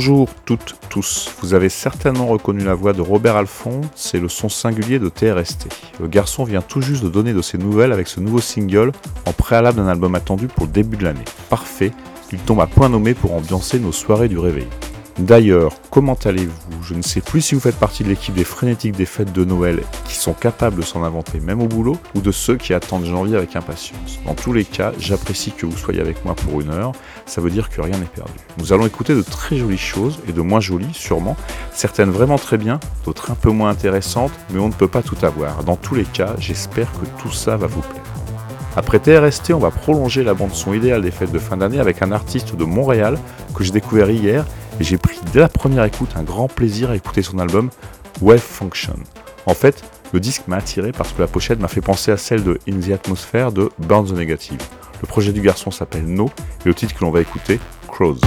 Bonjour toutes, tous. Vous avez certainement reconnu la voix de Robert Alphonse, c'est le son singulier de TRST. Le garçon vient tout juste de donner de ses nouvelles avec ce nouveau single en préalable d'un album attendu pour le début de l'année. Parfait, il tombe à point nommé pour ambiancer nos soirées du réveil. D'ailleurs, comment allez-vous? Je ne sais plus si vous faites partie de l'équipe des frénétiques des fêtes de Noël qui sont capables de s'en inventer même au boulot, ou de ceux qui attendent janvier avec impatience. Dans tous les cas, j'apprécie que vous soyez avec moi pour une heure, ça veut dire que rien n'est perdu. Nous allons écouter de très jolies choses, et de moins jolies sûrement, certaines vraiment très bien, d'autres un peu moins intéressantes, mais on ne peut pas tout avoir. Dans tous les cas, j'espère que tout ça va vous plaire. Après TRST, on va prolonger la bande son idéale des fêtes de fin d'année avec un artiste de Montréal que j'ai découvert hier et j'ai pris dès la première écoute un grand plaisir à écouter son album Wave Function. En fait, le disque m'a attiré parce que la pochette m'a fait penser à celle de In the Atmosphere de Burn the Negative. Le projet du garçon s'appelle No et le titre que l'on va écouter, Crows.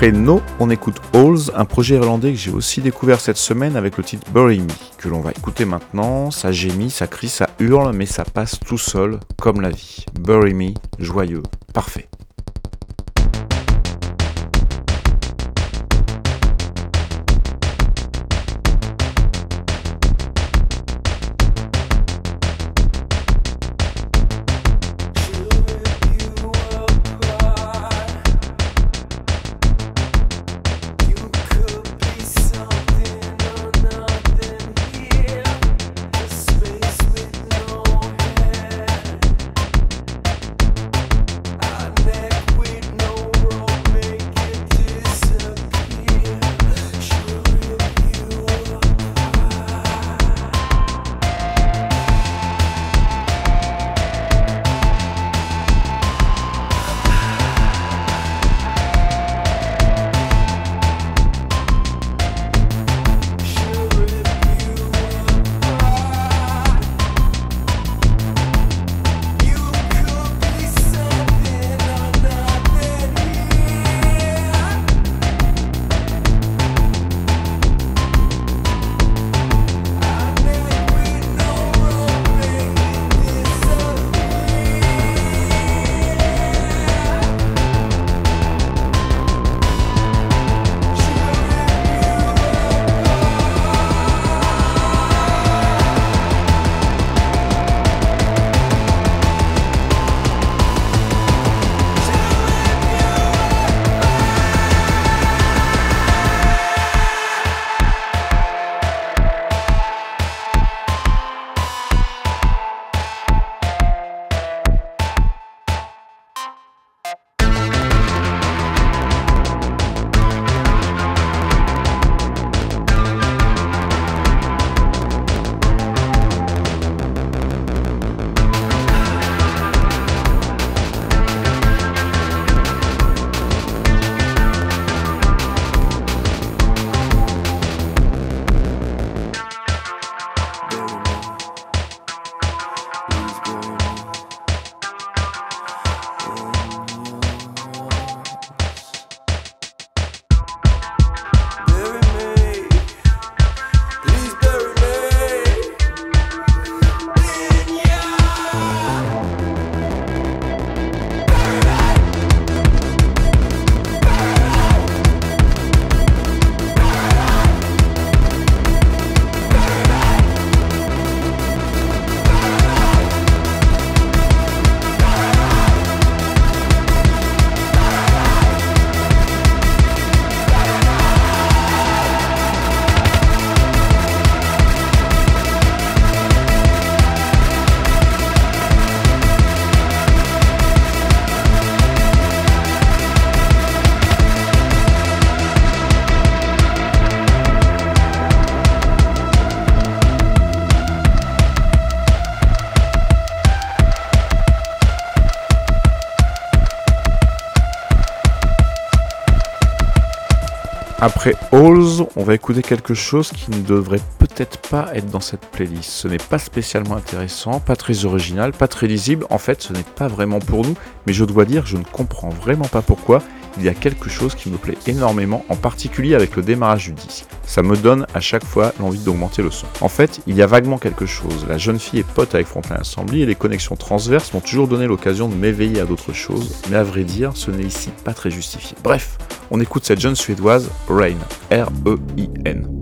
Après No, on écoute Halls, un projet irlandais que j'ai aussi découvert cette semaine avec le titre Bury Me, que l'on va écouter maintenant. Ça gémit, ça crie, ça hurle, mais ça passe tout seul, comme la vie. Bury Me, joyeux, parfait. Après Halls, on va écouter quelque chose qui ne devrait pas être dans cette playlist. Ce n'est pas spécialement intéressant, pas très original, pas très lisible. En fait, ce n'est pas vraiment pour nous, mais je dois dire, je ne comprends vraiment pas pourquoi. Il y a quelque chose qui me plaît énormément, en particulier avec le démarrage du disque. Ça me donne à chaque fois l'envie d'augmenter le son. En fait, il y a vaguement quelque chose. La jeune fille est pote avec Frontline Assembly et les connexions transverses m'ont toujours donné l'occasion de m'éveiller à d'autres choses, mais à vrai dire, ce n'est ici pas très justifié. Bref, on écoute cette jeune suédoise, Rain, R-E-I-N.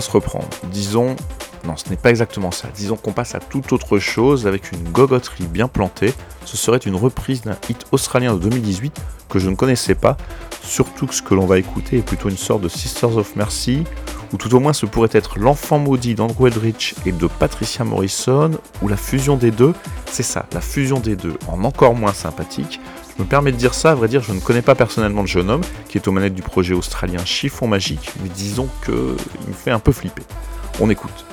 Se reprendre. Disons, non, ce n'est pas exactement ça. Disons qu'on passe à toute autre chose avec une gogoterie bien plantée. Ce serait une reprise d'un hit australien de 2018 que je ne connaissais pas. Surtout que ce que l'on va écouter est plutôt une sorte de Sisters of Mercy, ou tout au moins ce pourrait être l'enfant maudit d'Andrew Eldritch et de Patricia Morrison, ou la fusion des deux. C'est ça, la fusion des deux, en encore moins sympathique. Me permets de dire ça, à vrai dire, je ne connais pas personnellement le jeune homme qui est aux manettes du projet australien Chiffon Magique, mais disons qu'il me fait un peu flipper. On écoute.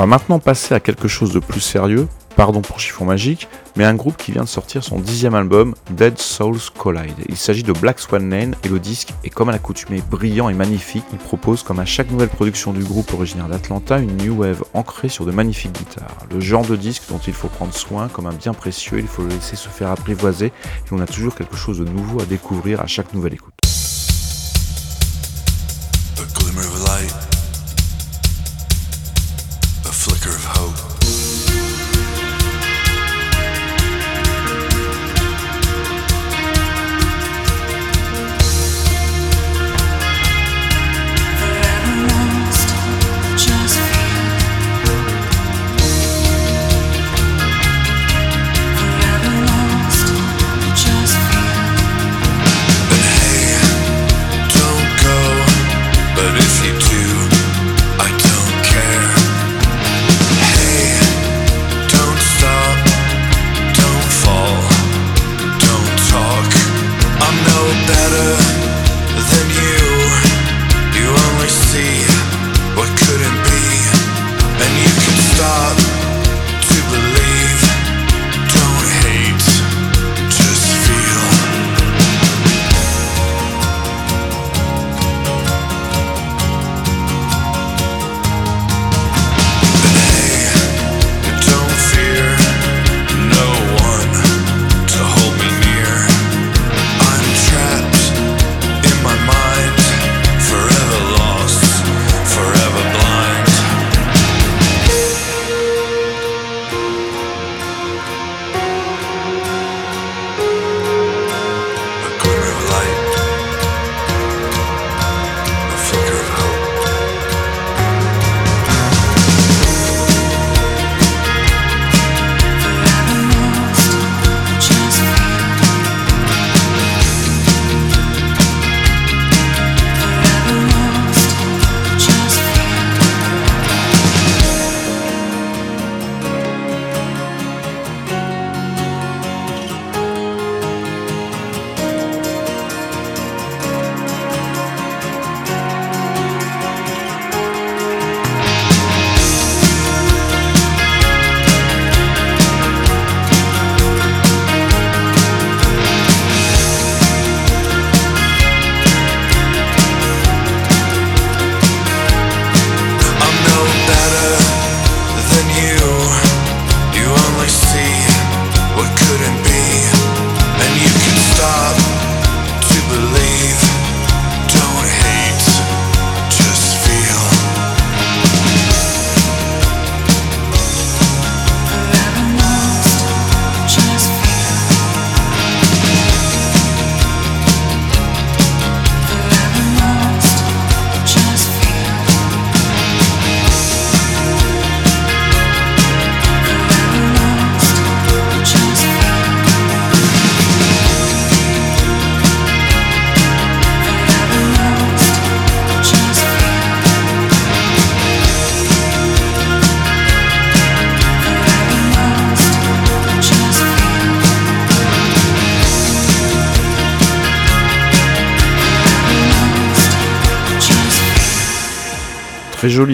Va maintenant passer à quelque chose de plus sérieux, pardon pour chiffon magique, mais un groupe qui vient de sortir son dixième album, Dead Souls Collide. Il s'agit de Black Swan Lane et le disque est comme à l'accoutumée brillant et magnifique. Il propose, comme à chaque nouvelle production du groupe originaire d'Atlanta, une new wave ancrée sur de magnifiques guitares. Le genre de disque dont il faut prendre soin comme un bien précieux, il faut le laisser se faire apprivoiser et on a toujours quelque chose de nouveau à découvrir à chaque nouvelle écoute.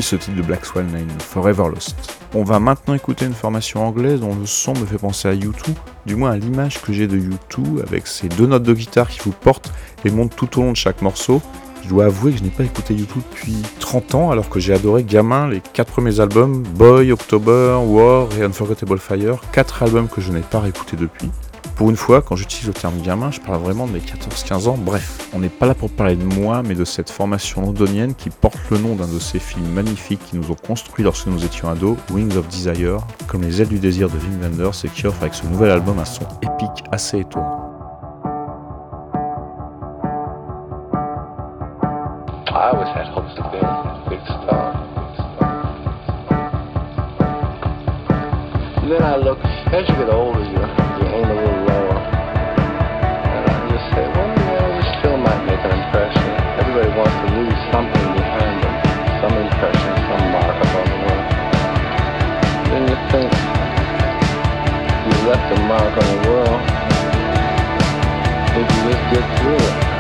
Ce titre de Black Swan Line, Forever Lost. On va maintenant écouter une formation anglaise dont le son me fait penser à U2, du moins à l'image que j'ai de U2 avec ces deux notes de guitare qui vous portent et montent tout au long de chaque morceau. Je dois avouer que je n'ai pas écouté U2 depuis 30 ans alors que j'ai adoré gamin les quatre premiers albums, Boy, October, War et Unforgettable Fire, quatre albums que je n'ai pas réécoutés depuis. Pour une fois, quand j'utilise le terme gamin, je parle vraiment de mes 14-15 ans. Bref, on n'est pas là pour parler de moi, mais de cette formation londonienne qui porte le nom d'un de ces films magnifiques qui nous ont construits lorsque nous étions ados, Wings of Desire, comme les ailes du désir de Wim Wenders et qui offre avec ce nouvel album un son épique assez étonnant. impression. Everybody wants to leave something behind them, some impression, some mark upon the world. Then you think you left a mark on the world if you just get through it.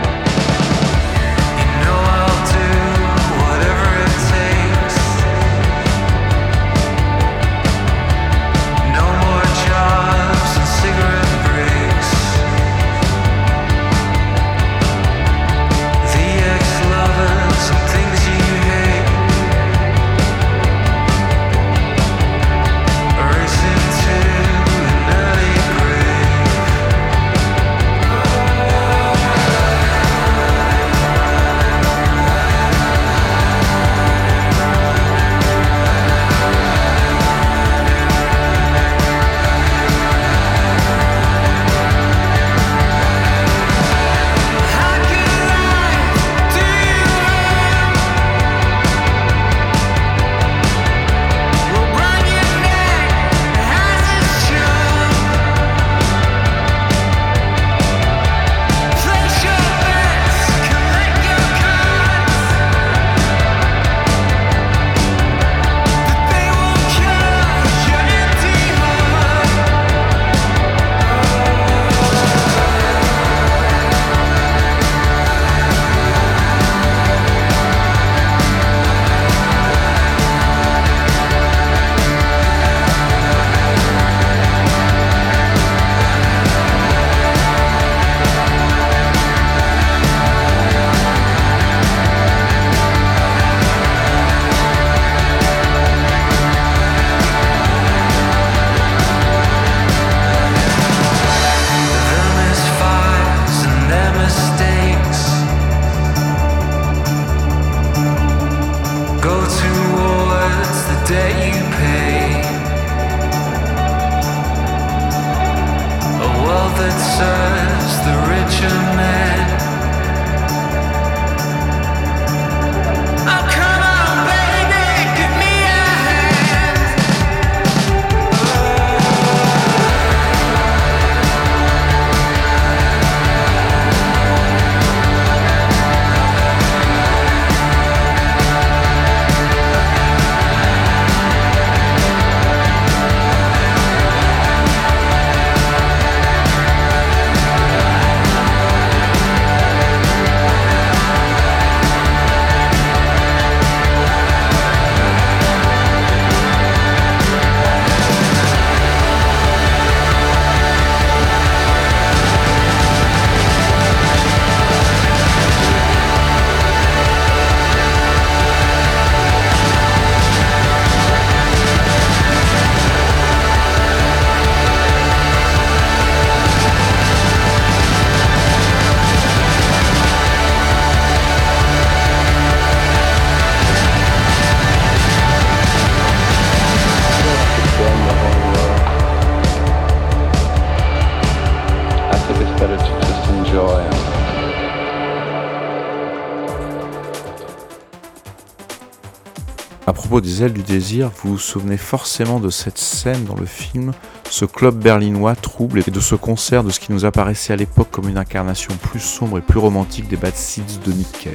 Des ailes du désir, vous vous souvenez forcément de cette scène dans le film, ce club berlinois trouble et de ce concert de ce qui nous apparaissait à l'époque comme une incarnation plus sombre et plus romantique des Bad Seeds de Nick Cave.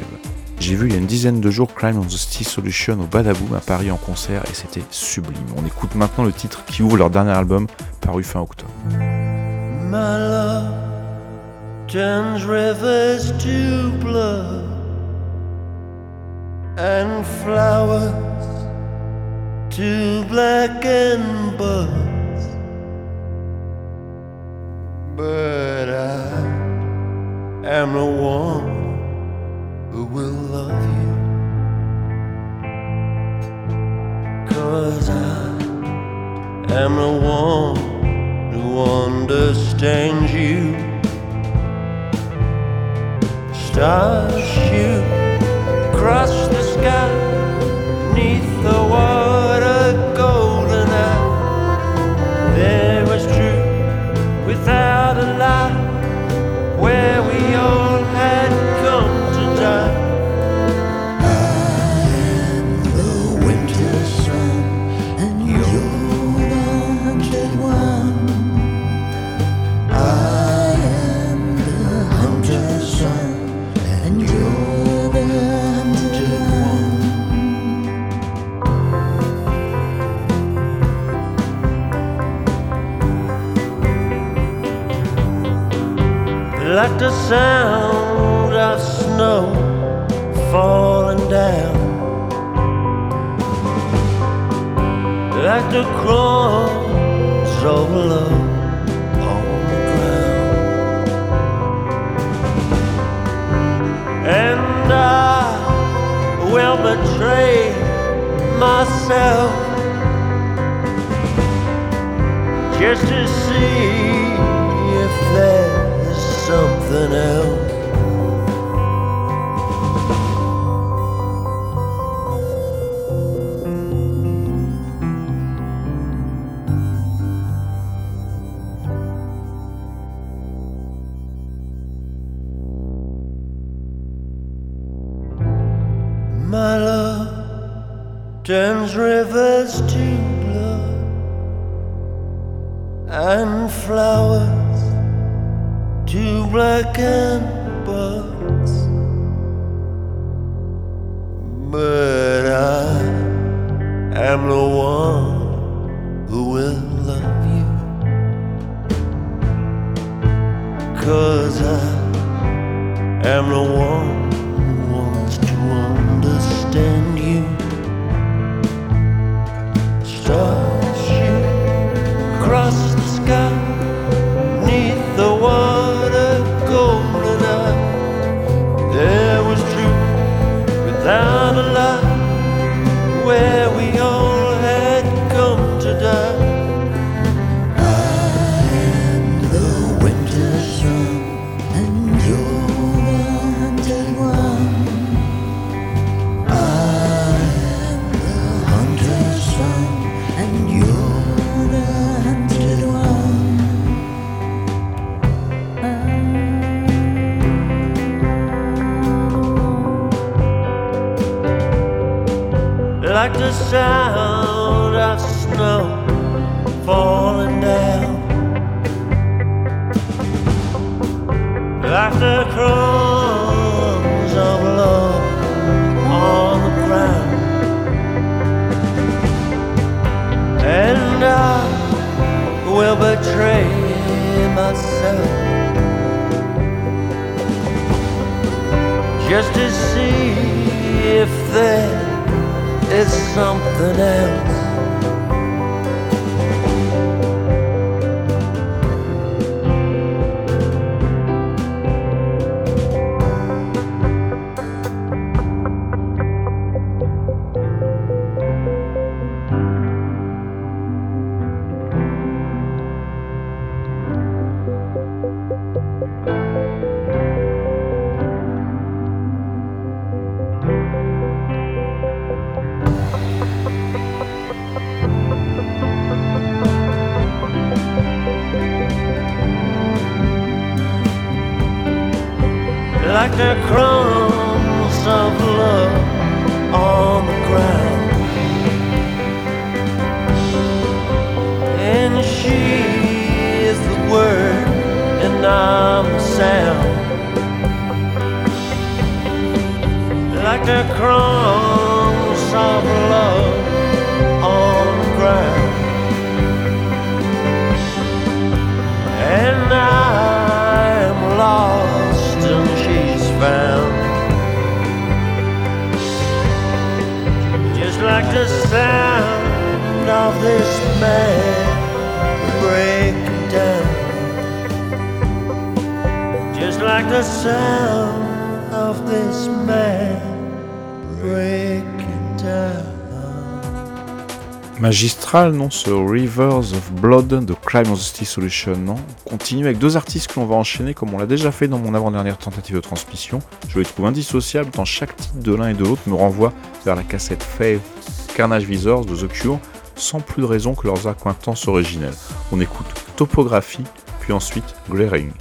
J'ai vu il y a une dizaine de jours Crime on the Steel Solution au Badaboom à Paris en concert et c'était sublime. On écoute maintenant le titre qui ouvre leur dernier album paru fin octobre. and flowers to blacken buds, but I am the one who will love you. Cause I am the one who understands you. Stars shoot across the like the sound of snow falling down, like the crumbs of love on the ground, and I will betray myself just to see if there's nothing else. Just to see if there is something else. Magistral, non, ce Rivers of Blood de Crime City Solution, non On continue avec deux artistes que l'on va enchaîner comme on l'a déjà fait dans mon avant-dernière tentative de transmission. Je les trouve indissociables tant chaque titre de l'un et de l'autre me renvoie vers la cassette Fave Carnage Visors de The Cure, sans plus de raison que leurs accointances originelles. On écoute Topographie, puis ensuite Glaring.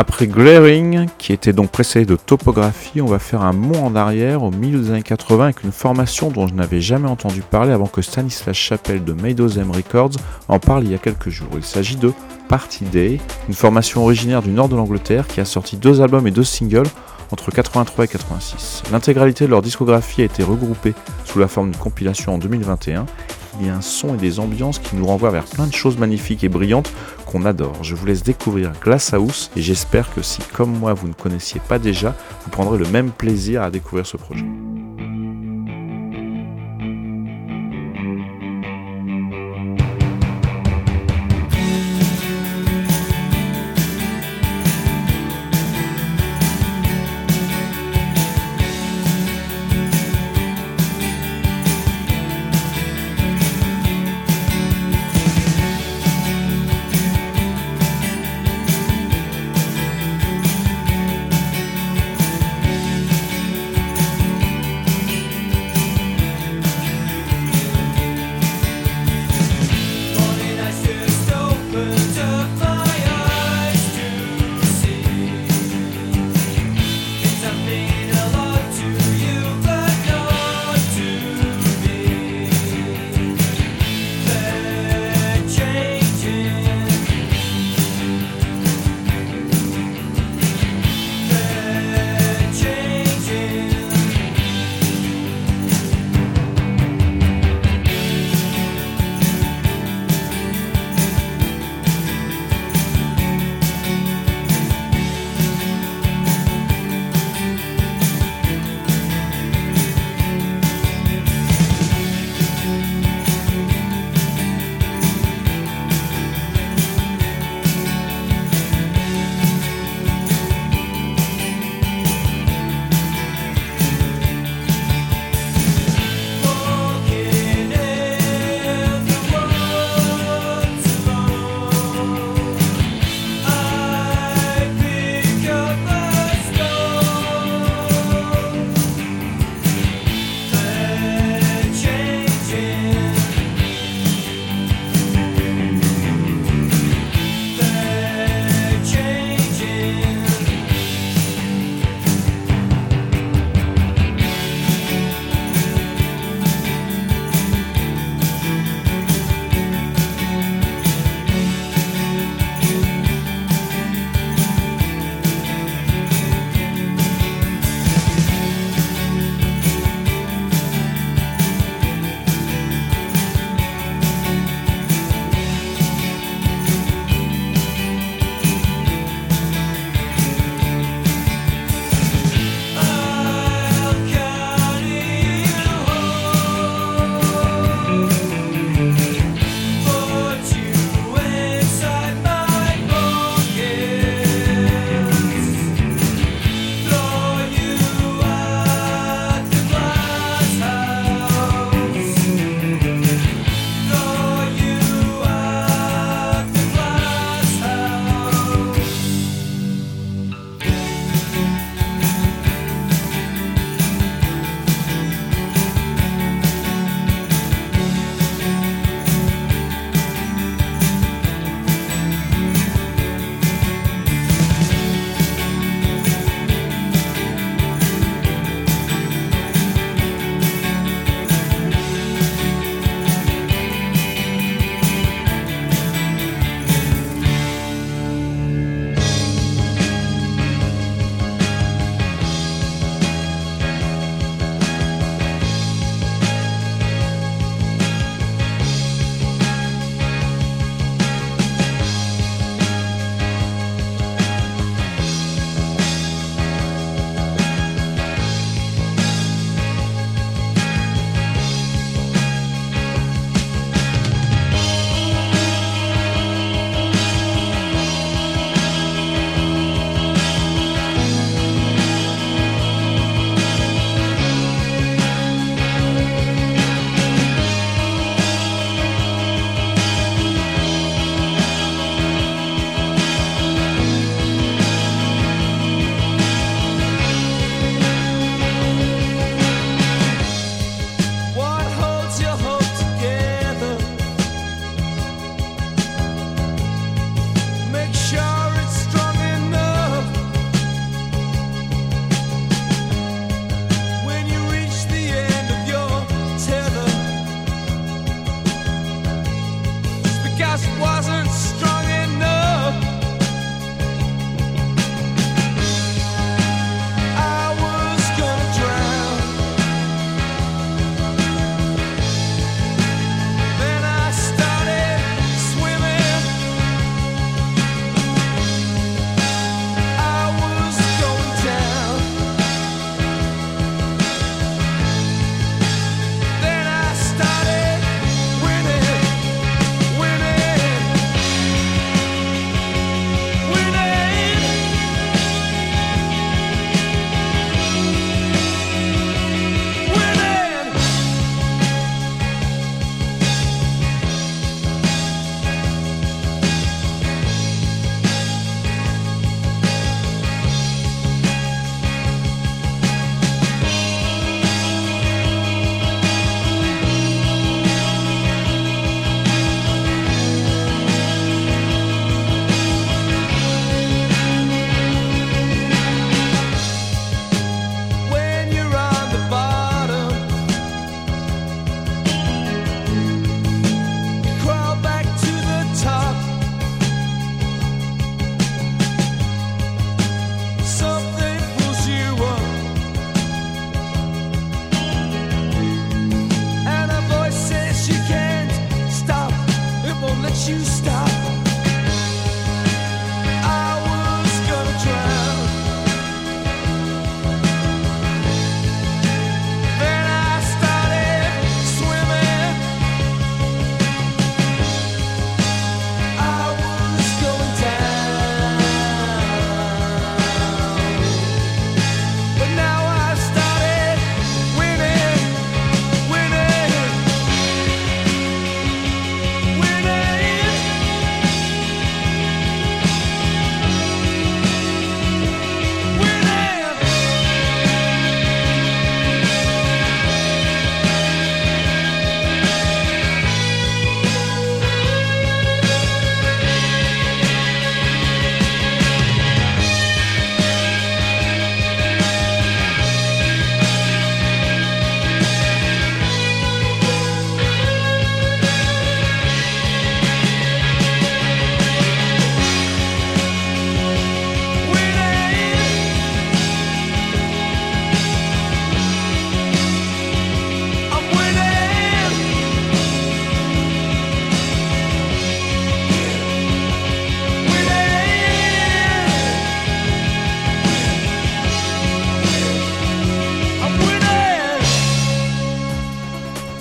Après Glaring, qui était donc précédé de Topographie, on va faire un bond en arrière au milieu des années 80 avec une formation dont je n'avais jamais entendu parler avant que Stanislas Chappelle de Maidozem Records en parle il y a quelques jours. Il s'agit de Party Day, une formation originaire du nord de l'Angleterre qui a sorti deux albums et deux singles entre 83 et 86. L'intégralité de leur discographie a été regroupée sous la forme d'une compilation en 2021 il y a un son et des ambiances qui nous renvoient vers plein de choses magnifiques et brillantes qu'on adore. Je vous laisse découvrir Glasshouse et j'espère que si, comme moi, vous ne connaissiez pas déjà, vous prendrez le même plaisir à découvrir ce projet.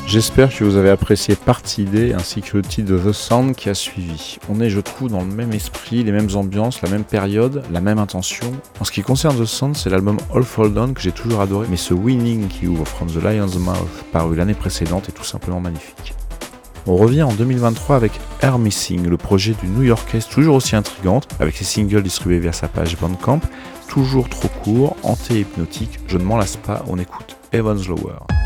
J'espère que vous avez apprécié Partie D ainsi que le titre de The Sound qui a suivi. On est, je trouve, dans le même esprit, les mêmes ambiances, la même période, la même intention. En ce qui concerne The Sound, c'est l'album All Fall Down que j'ai toujours adoré, mais ce Winning qui ouvre From the Lion's Mouth, paru l'année précédente, est tout simplement magnifique. On revient en 2023 avec Air Missing, le projet du New Yorkaise toujours aussi intrigante, avec ses singles distribués via sa page Bandcamp, toujours trop court, anté-hypnotique, je ne m'en lasse pas, on écoute Evans Lower.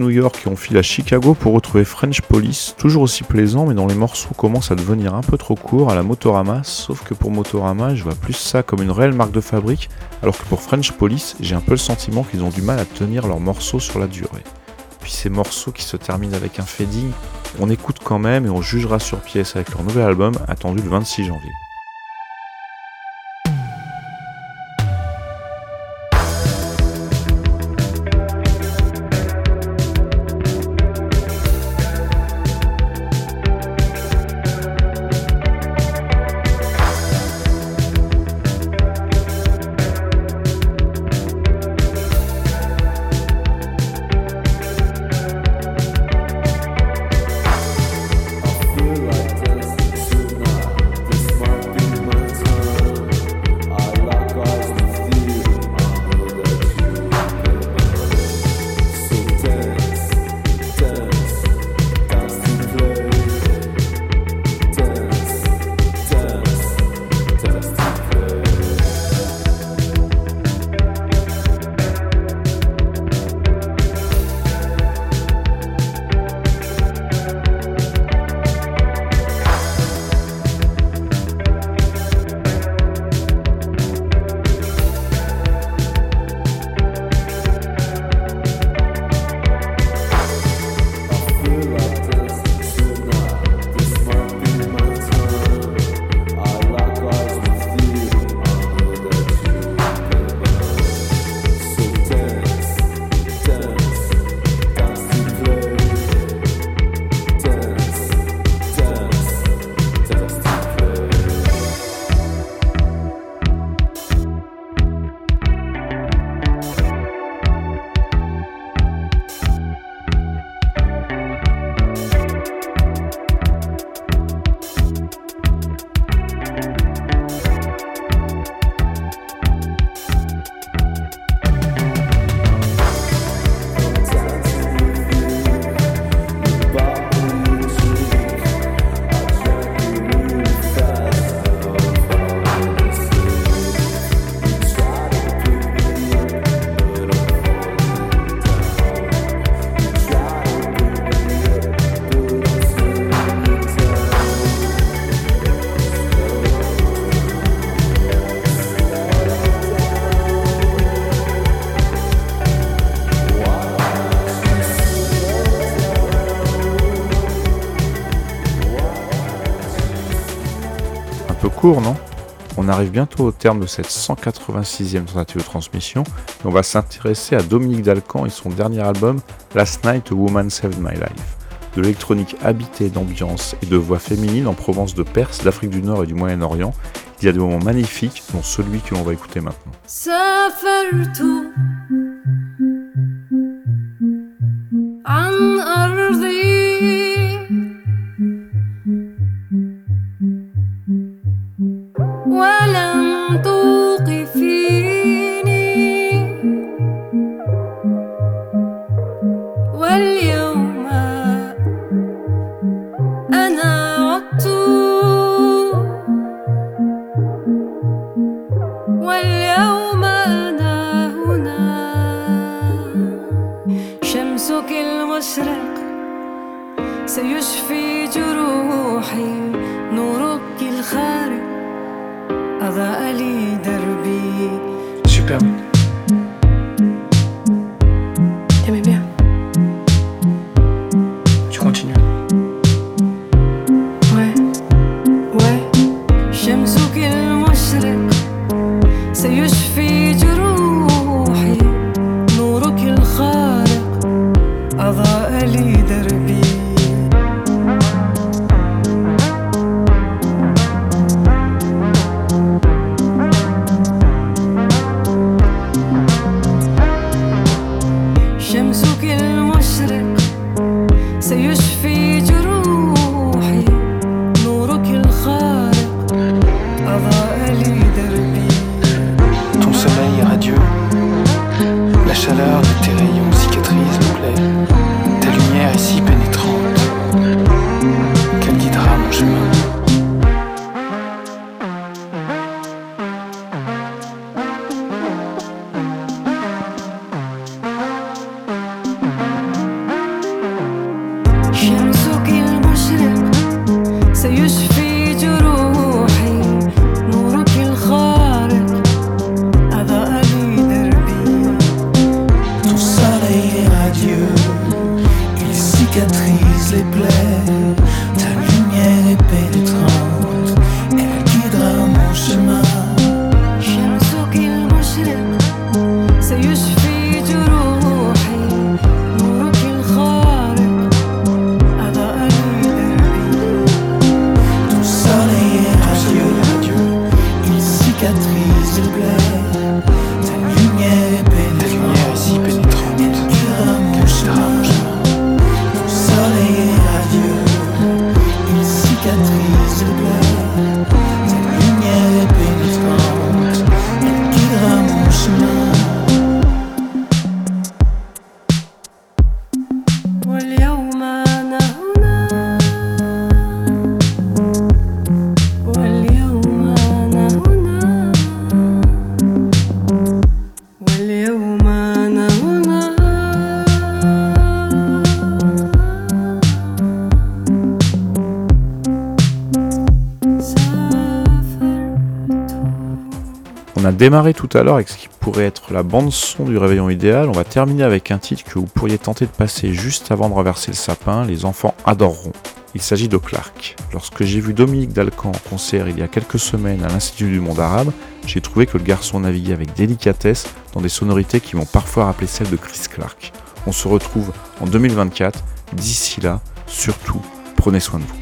New York et on file à Chicago pour retrouver French Police, toujours aussi plaisant mais dont les morceaux commencent à devenir un peu trop courts à la Motorama, sauf que pour Motorama je vois plus ça comme une réelle marque de fabrique, alors que pour French Police j'ai un peu le sentiment qu'ils ont du mal à tenir leurs morceaux sur la durée. Puis ces morceaux qui se terminent avec un fading, on écoute quand même et on jugera sur pièce avec leur nouvel album attendu le 26 janvier. On arrive bientôt au terme de cette 186e tentative de transmission et on va s'intéresser à Dominique Dalcan et son dernier album Last Night a Woman Saved My Life. De l'électronique habitée d'ambiance et de voix féminines en Provence de Perse, d'Afrique du Nord et du Moyen-Orient, il y a des moments magnifiques, dont celui que l'on va écouter maintenant. Démarré tout à l'heure avec ce qui pourrait être la bande son du réveillon idéal. On va terminer avec un titre que vous pourriez tenter de passer juste avant de renverser le sapin. Les enfants adoreront. Il s'agit de Clark. Lorsque j'ai vu Dominique Dalcan en concert il y a quelques semaines à l'Institut du monde arabe, j'ai trouvé que le garçon naviguait avec délicatesse dans des sonorités qui m'ont parfois rappelé celles de Chris Clark. On se retrouve en 2024. D'ici là, surtout, prenez soin de vous.